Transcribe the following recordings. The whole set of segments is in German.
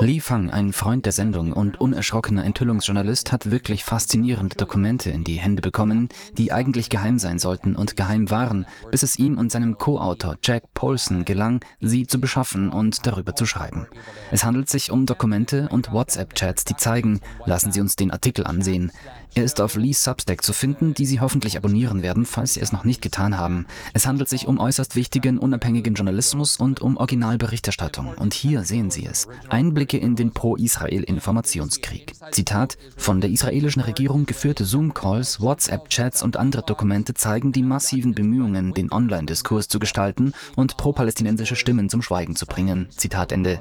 Li Fang, ein Freund der Sendung und unerschrockener Enthüllungsjournalist, hat wirklich faszinierende Dokumente in die Hände bekommen, die eigentlich geheim sein sollten und geheim waren, bis es ihm und seinem Co-Autor Jack Paulson gelang, sie zu beschaffen und darüber zu schreiben. Es handelt sich um Dokumente und WhatsApp-Chats, die zeigen, lassen Sie uns den Artikel ansehen. Er ist auf Lees Substack zu finden, die Sie hoffentlich abonnieren werden, falls Sie es noch nicht getan haben. Es handelt sich um äußerst wichtigen, unabhängigen Journalismus und um Originalberichterstattung. Und hier sehen Sie es. Einblicke in den Pro-Israel-Informationskrieg. Zitat: Von der israelischen Regierung geführte Zoom-Calls, WhatsApp-Chats und andere Dokumente zeigen die massiven Bemühungen, den Online-Diskurs zu gestalten und pro-palästinensische Stimmen zum Schweigen zu bringen. Zitat Ende.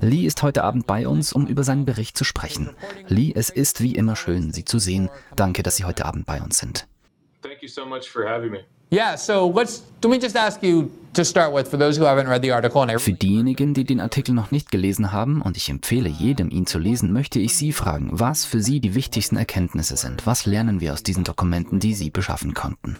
Lee ist heute Abend bei uns, um über seinen Bericht zu sprechen. Lee, es ist wie immer schön, Sie zu sehen. Danke, dass Sie heute Abend bei uns sind. Thank you so much for having me. Yeah, so let's let me just ask you to start with for those who haven't read the article and I Für diejenigen, die den Artikel noch nicht gelesen haben, und ich empfehle jedem, ihn zu lesen, möchte ich Sie fragen, was für Sie die wichtigsten Erkenntnisse sind. Was lernen wir aus diesen Dokumenten, die Sie beschaffen konnten?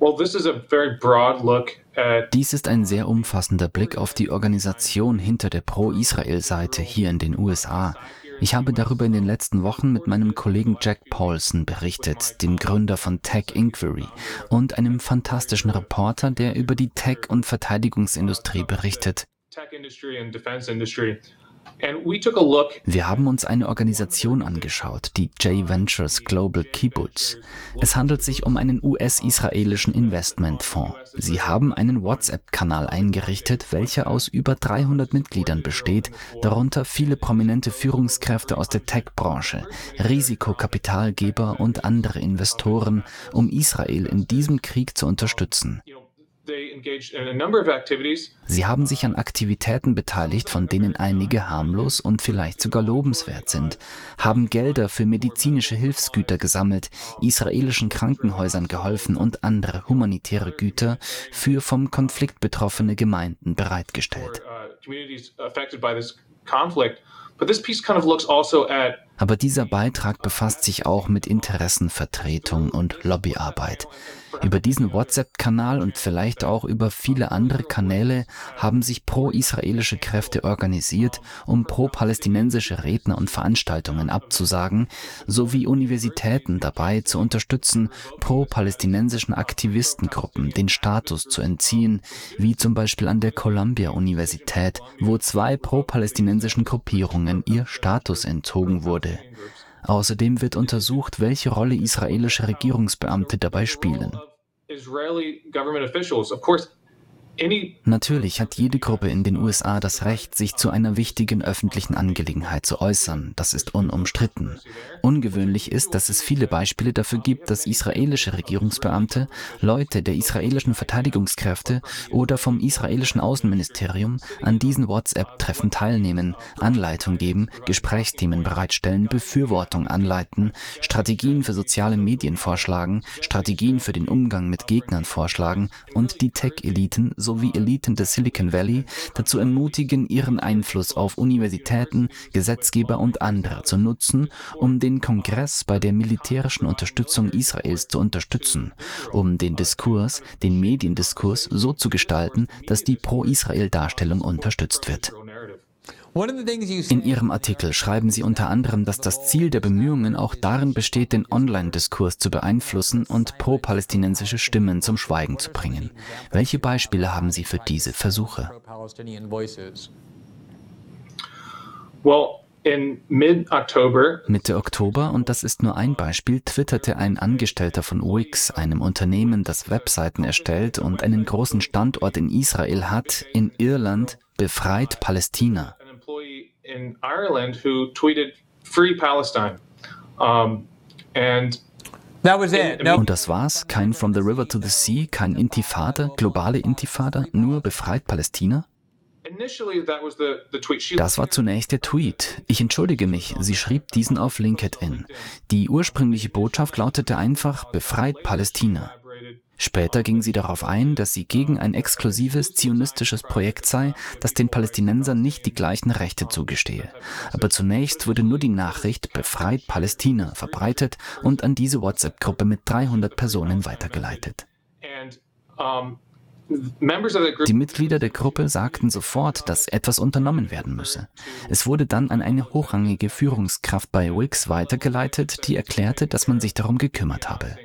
Well, this is a very broad look at Dies ist ein sehr umfassender Blick auf die Organisation hinter der Pro-Israel-Seite hier in den USA. Ich habe darüber in den letzten Wochen mit meinem Kollegen Jack Paulson berichtet, dem Gründer von Tech Inquiry und einem fantastischen Reporter, der über die Tech- und Verteidigungsindustrie berichtet. Wir haben uns eine Organisation angeschaut, die J Ventures Global Kibbutz. Es handelt sich um einen US-israelischen Investmentfonds. Sie haben einen WhatsApp-Kanal eingerichtet, welcher aus über 300 Mitgliedern besteht, darunter viele prominente Führungskräfte aus der Tech-Branche, Risikokapitalgeber und andere Investoren, um Israel in diesem Krieg zu unterstützen. Sie haben sich an Aktivitäten beteiligt, von denen einige harmlos und vielleicht sogar lobenswert sind, haben Gelder für medizinische Hilfsgüter gesammelt, israelischen Krankenhäusern geholfen und andere humanitäre Güter für vom Konflikt betroffene Gemeinden bereitgestellt. uh. But this piece kind of looks also at Aber dieser Beitrag befasst sich auch mit Interessenvertretung und Lobbyarbeit. Über diesen WhatsApp-Kanal und vielleicht auch über viele andere Kanäle haben sich pro-israelische Kräfte organisiert, um pro-palästinensische Redner und Veranstaltungen abzusagen, sowie Universitäten dabei zu unterstützen, pro-palästinensischen Aktivistengruppen den Status zu entziehen, wie zum Beispiel an der Columbia-Universität, wo zwei pro-palästinensischen Gruppierungen ihr Status entzogen wurde. Außerdem wird untersucht, welche Rolle israelische Regierungsbeamte dabei spielen. Israeli government officials. Of course, Natürlich hat jede Gruppe in den USA das Recht, sich zu einer wichtigen öffentlichen Angelegenheit zu äußern. Das ist unumstritten. Ungewöhnlich ist, dass es viele Beispiele dafür gibt, dass israelische Regierungsbeamte, Leute der israelischen Verteidigungskräfte oder vom israelischen Außenministerium an diesen WhatsApp-Treffen teilnehmen, Anleitung geben, Gesprächsthemen bereitstellen, Befürwortung anleiten, Strategien für soziale Medien vorschlagen, Strategien für den Umgang mit Gegnern vorschlagen und die Tech-Eliten sowie Eliten des Silicon Valley dazu ermutigen, ihren Einfluss auf Universitäten, Gesetzgeber und andere zu nutzen, um den Kongress bei der militärischen Unterstützung Israels zu unterstützen, um den Diskurs, den Mediendiskurs so zu gestalten, dass die Pro-Israel-Darstellung unterstützt wird. narrative. One of the things you In Ihrem Artikel schreiben Sie unter anderem, dass das Ziel der Bemühungen auch darin besteht, den Online-Diskurs zu beeinflussen und pro-palästinensische Stimmen zum Schweigen zu bringen. Welche Beispiele haben Sie für diese Versuche? Well, Mitte Oktober, und das ist nur ein Beispiel, twitterte ein Angestellter von Wix, einem Unternehmen, das Webseiten erstellt und einen großen Standort in Israel hat, in Irland, befreit Palästina. In Ireland who tweeted "Free Palestine," um, and That was it. No, Und das war's? Kein From the River to the Sea, kein Intifada, globale Intifada, nur befreit Palästina? initially that was the the tweet. She Das war zunächst der Tweet. Ich entschuldige mich, sie schrieb diesen auf LinkedIn. Die ursprüngliche Botschaft lautete einfach Befreit Palästina. Später ging sie darauf ein, dass sie gegen ein exklusives zionistisches Projekt sei, das den Palästinensern nicht die gleichen Rechte zugestehe. Aber zunächst wurde nur die Nachricht Befreit Palästina verbreitet und an diese WhatsApp-Gruppe mit 300 Personen weitergeleitet. Die Mitglieder der Gruppe sagten sofort, dass etwas unternommen werden müsse. Es wurde dann an eine hochrangige Führungskraft bei Wix weitergeleitet, die erklärte, dass man sich darum gekümmert habe.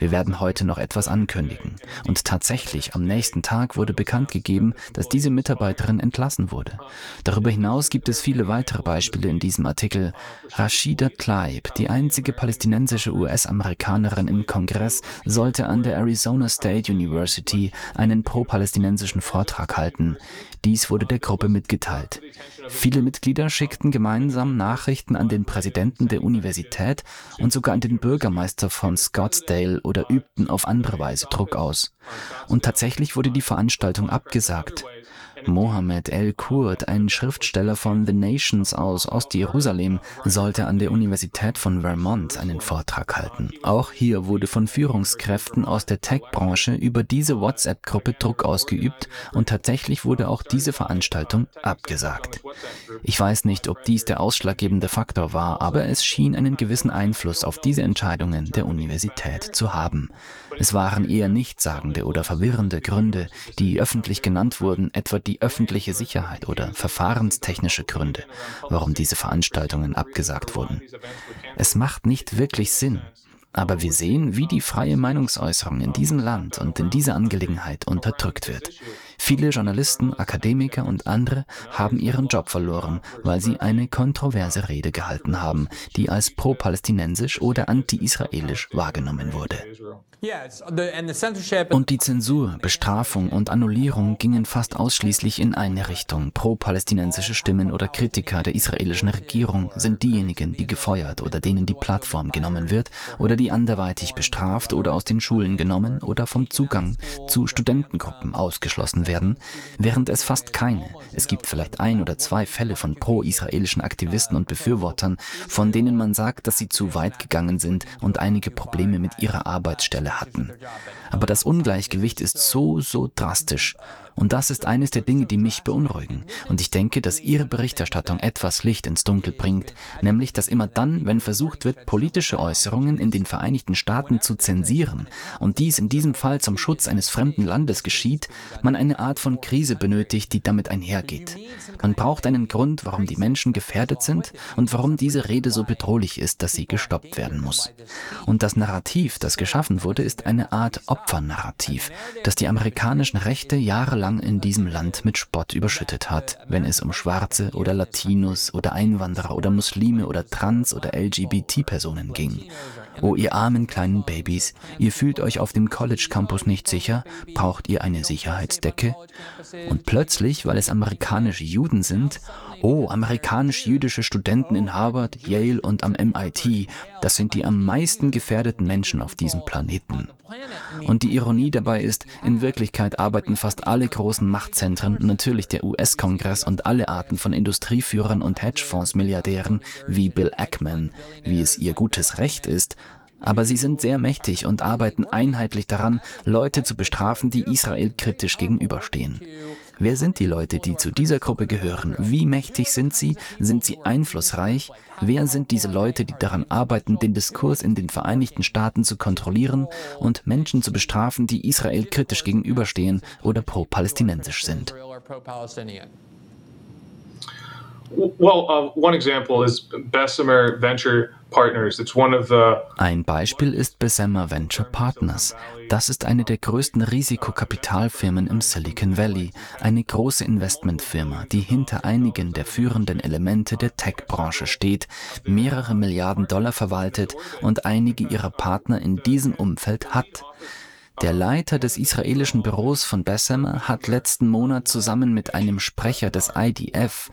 Wir werden heute noch etwas ankündigen. Und tatsächlich, am nächsten Tag wurde bekannt gegeben, dass diese Mitarbeiterin entlassen wurde. Darüber hinaus gibt es viele weitere Beispiele in diesem Artikel. Rashida Tlaib, die einzige palästinensische US-Amerikanerin im Kongress, sollte an der Arizona State University einen pro-palästinensischen Vortrag halten. Dies wurde der Gruppe mitgeteilt. Viele Mitglieder schickten gemeinsam Nachrichten an den Präsidenten der Universität und sogar an den Bürgermeister von Scottsdale oder übten auf andere Weise Druck aus. Und tatsächlich wurde die Veranstaltung abgesagt. Mohammed El-Kurd, ein Schriftsteller von The Nations aus Ostjerusalem, sollte an der Universität von Vermont einen Vortrag halten. Auch hier wurde von Führungskräften aus der Tech-Branche über diese WhatsApp-Gruppe Druck ausgeübt und tatsächlich wurde auch diese Veranstaltung abgesagt. Ich weiß nicht, ob dies der ausschlaggebende Faktor war, aber es schien einen gewissen Einfluss auf diese Entscheidungen der Universität zu haben. Es waren eher nichtssagende oder verwirrende Gründe, die öffentlich genannt wurden, etwa die öffentliche Sicherheit oder verfahrenstechnische Gründe, warum diese Veranstaltungen abgesagt wurden. Es macht nicht wirklich Sinn, aber wir sehen, wie die freie Meinungsäußerung in diesem Land und in dieser Angelegenheit unterdrückt wird. Viele Journalisten, Akademiker und andere haben ihren Job verloren, weil sie eine kontroverse Rede gehalten haben, die als pro-palästinensisch oder anti-israelisch wahrgenommen wurde. Und die Zensur, Bestrafung und Annullierung gingen fast ausschließlich in eine Richtung. Pro-palästinensische Stimmen oder Kritiker der israelischen Regierung sind diejenigen, die gefeuert oder denen die Plattform genommen wird oder die anderweitig bestraft oder aus den Schulen genommen oder vom Zugang zu Studentengruppen ausgeschlossen werden während es fast keine, es gibt vielleicht ein oder zwei Fälle von pro-israelischen Aktivisten und Befürwortern, von denen man sagt, dass sie zu weit gegangen sind und einige Probleme mit ihrer Arbeitsstelle hatten. Aber das Ungleichgewicht ist so, so drastisch und das ist eines der Dinge, die mich beunruhigen. Und ich denke, dass Ihre Berichterstattung etwas Licht ins Dunkel bringt, nämlich dass immer dann, wenn versucht wird, politische Äußerungen in den Vereinigten Staaten zu zensieren, und dies in diesem Fall zum Schutz eines fremden Landes geschieht, man eine Art von Krise benötigt, die damit einhergeht. Man braucht einen Grund, warum die Menschen gefährdet sind und warum diese Rede so bedrohlich ist, dass sie gestoppt werden muss. Und das Narrativ, das geschaffen wurde, ist eine Art Opfernarrativ, das die amerikanischen Rechte jahrelang jahrelang in diesem Land mit Spott überschüttet hat, wenn es um Schwarze oder Latinos oder Einwanderer oder Muslime oder Trans- oder LGBT-Personen ging. Oh, ihr armen kleinen Babys, ihr fühlt euch auf dem College-Campus nicht sicher? Braucht ihr eine Sicherheitsdecke? Und plötzlich, weil es amerikanische Juden sind, oh, amerikanisch-jüdische Studenten in Harvard, Yale und am MIT, das sind die am meisten gefährdeten Menschen auf diesem Planeten. Und die Ironie dabei ist, in Wirklichkeit arbeiten fast alle großen Machtzentren, natürlich der US-Kongress und alle Arten von Industrieführern und Hedgefonds-Milliardären wie Bill Ackman, wie es ihr gutes Recht ist, aber sie sind sehr mächtig und arbeiten einheitlich daran, Leute zu bestrafen, die Israel kritisch gegenüberstehen. Wer sind die Leute, die zu dieser Gruppe gehören? Wie mächtig sind sie? Sind sie einflussreich? Wer sind diese Leute, die daran arbeiten, den Diskurs in den Vereinigten Staaten zu kontrollieren und Menschen zu bestrafen, die Israel kritisch gegenüberstehen oder pro-palästinensisch sind? Well, uh, one example is Bessemer Venture Partners. It's one of the Ein Beispiel ist Bessemer Venture Partners. Das ist eine der größten Risikokapitalfirmen im Silicon Valley, eine große Investmentfirma, die hinter einigen der führenden Elemente der Tech-Branche steht, mehrere Milliarden Dollar verwaltet und einige ihrer Partner in diesem Umfeld hat. Der Leiter des israelischen Büros von Bessemer hat letzten Monat zusammen mit einem Sprecher des IDF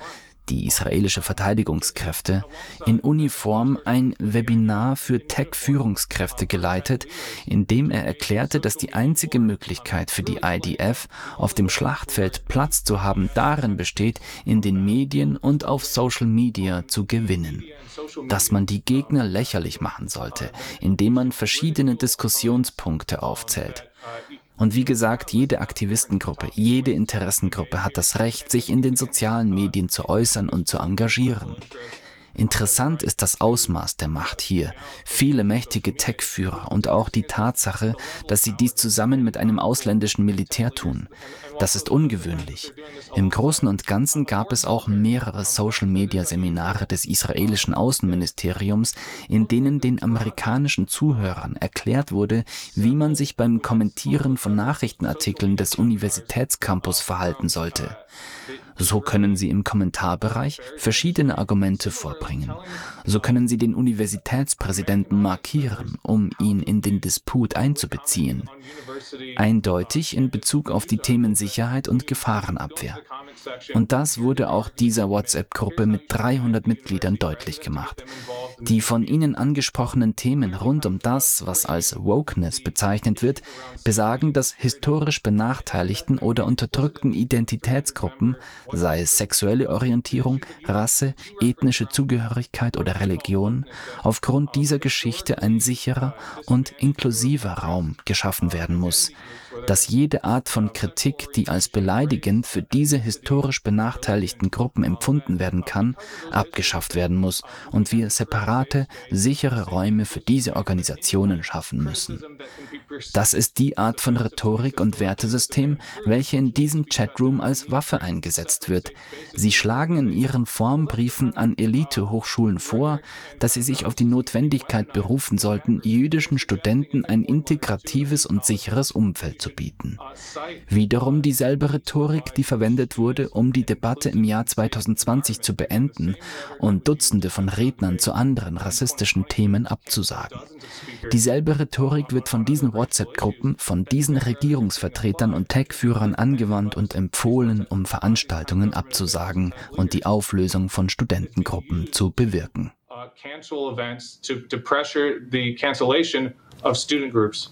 die israelische Verteidigungskräfte, in Uniform ein Webinar für Tech-Führungskräfte geleitet, in dem er erklärte, dass die einzige Möglichkeit für die IDF, auf dem Schlachtfeld Platz zu haben, darin besteht, in den Medien und auf Social Media zu gewinnen. Dass man die Gegner lächerlich machen sollte, indem man verschiedene Diskussionspunkte aufzählt. Und wie gesagt, jede Aktivistengruppe, jede Interessengruppe hat das Recht, sich in den sozialen Medien zu äußern und zu engagieren. Interessant ist das Ausmaß der Macht hier. Viele mächtige Tech-Führer und auch die Tatsache, dass sie dies zusammen mit einem ausländischen Militär tun. Das ist ungewöhnlich. Im Großen und Ganzen gab es auch mehrere Social-Media-Seminare des israelischen Außenministeriums, in denen den amerikanischen Zuhörern erklärt wurde, wie man sich beim Kommentieren von Nachrichtenartikeln des Universitätscampus verhalten sollte. So können Sie im Kommentarbereich verschiedene Argumente vorbringen. So können Sie den Universitätspräsidenten markieren, um ihn in den Disput einzubeziehen. Eindeutig in Bezug auf die Themen Sicherheit und Gefahrenabwehr. Und das wurde auch dieser WhatsApp-Gruppe mit 300 Mitgliedern deutlich gemacht. Die von Ihnen angesprochenen Themen rund um das, was als Wokeness bezeichnet wird, besagen, dass historisch benachteiligten oder unterdrückten Identitätsgruppen, sei es sexuelle Orientierung, Rasse, ethnische Zugehörigkeit oder Religion, aufgrund dieser Geschichte ein sicherer und inklusiver Raum geschaffen werden muss, dass jede Art von Kritik, die als beleidigend für diese historisch benachteiligten Gruppen empfunden werden kann, abgeschafft werden muss und wir separate, sichere Räume für diese Organisationen schaffen müssen. Das ist die Art von Rhetorik und Wertesystem, welche in diesem Chatroom als Waffe eingesetzt wird. Sie schlagen in ihren Formbriefen an Elite-Hochschulen vor, dass sie sich auf die Notwendigkeit berufen sollten, jüdischen Studenten ein integratives und sicheres Umfeld zu bieten. Wiederum dieselbe Rhetorik, die verwendet wurde, um die Debatte im Jahr 2020 zu beenden und Dutzende von Rednern zu anderen rassistischen Themen abzusagen. Dieselbe Rhetorik wird von diesen WhatsApp-Gruppen, von diesen Regierungsvertretern und Tech-Führern angewandt und empfohlen, um Veranstaltungen abzusagen und die Auflösung von Studentengruppen zu bewirken. Uh, cancel events to, to pressure the cancellation of student groups.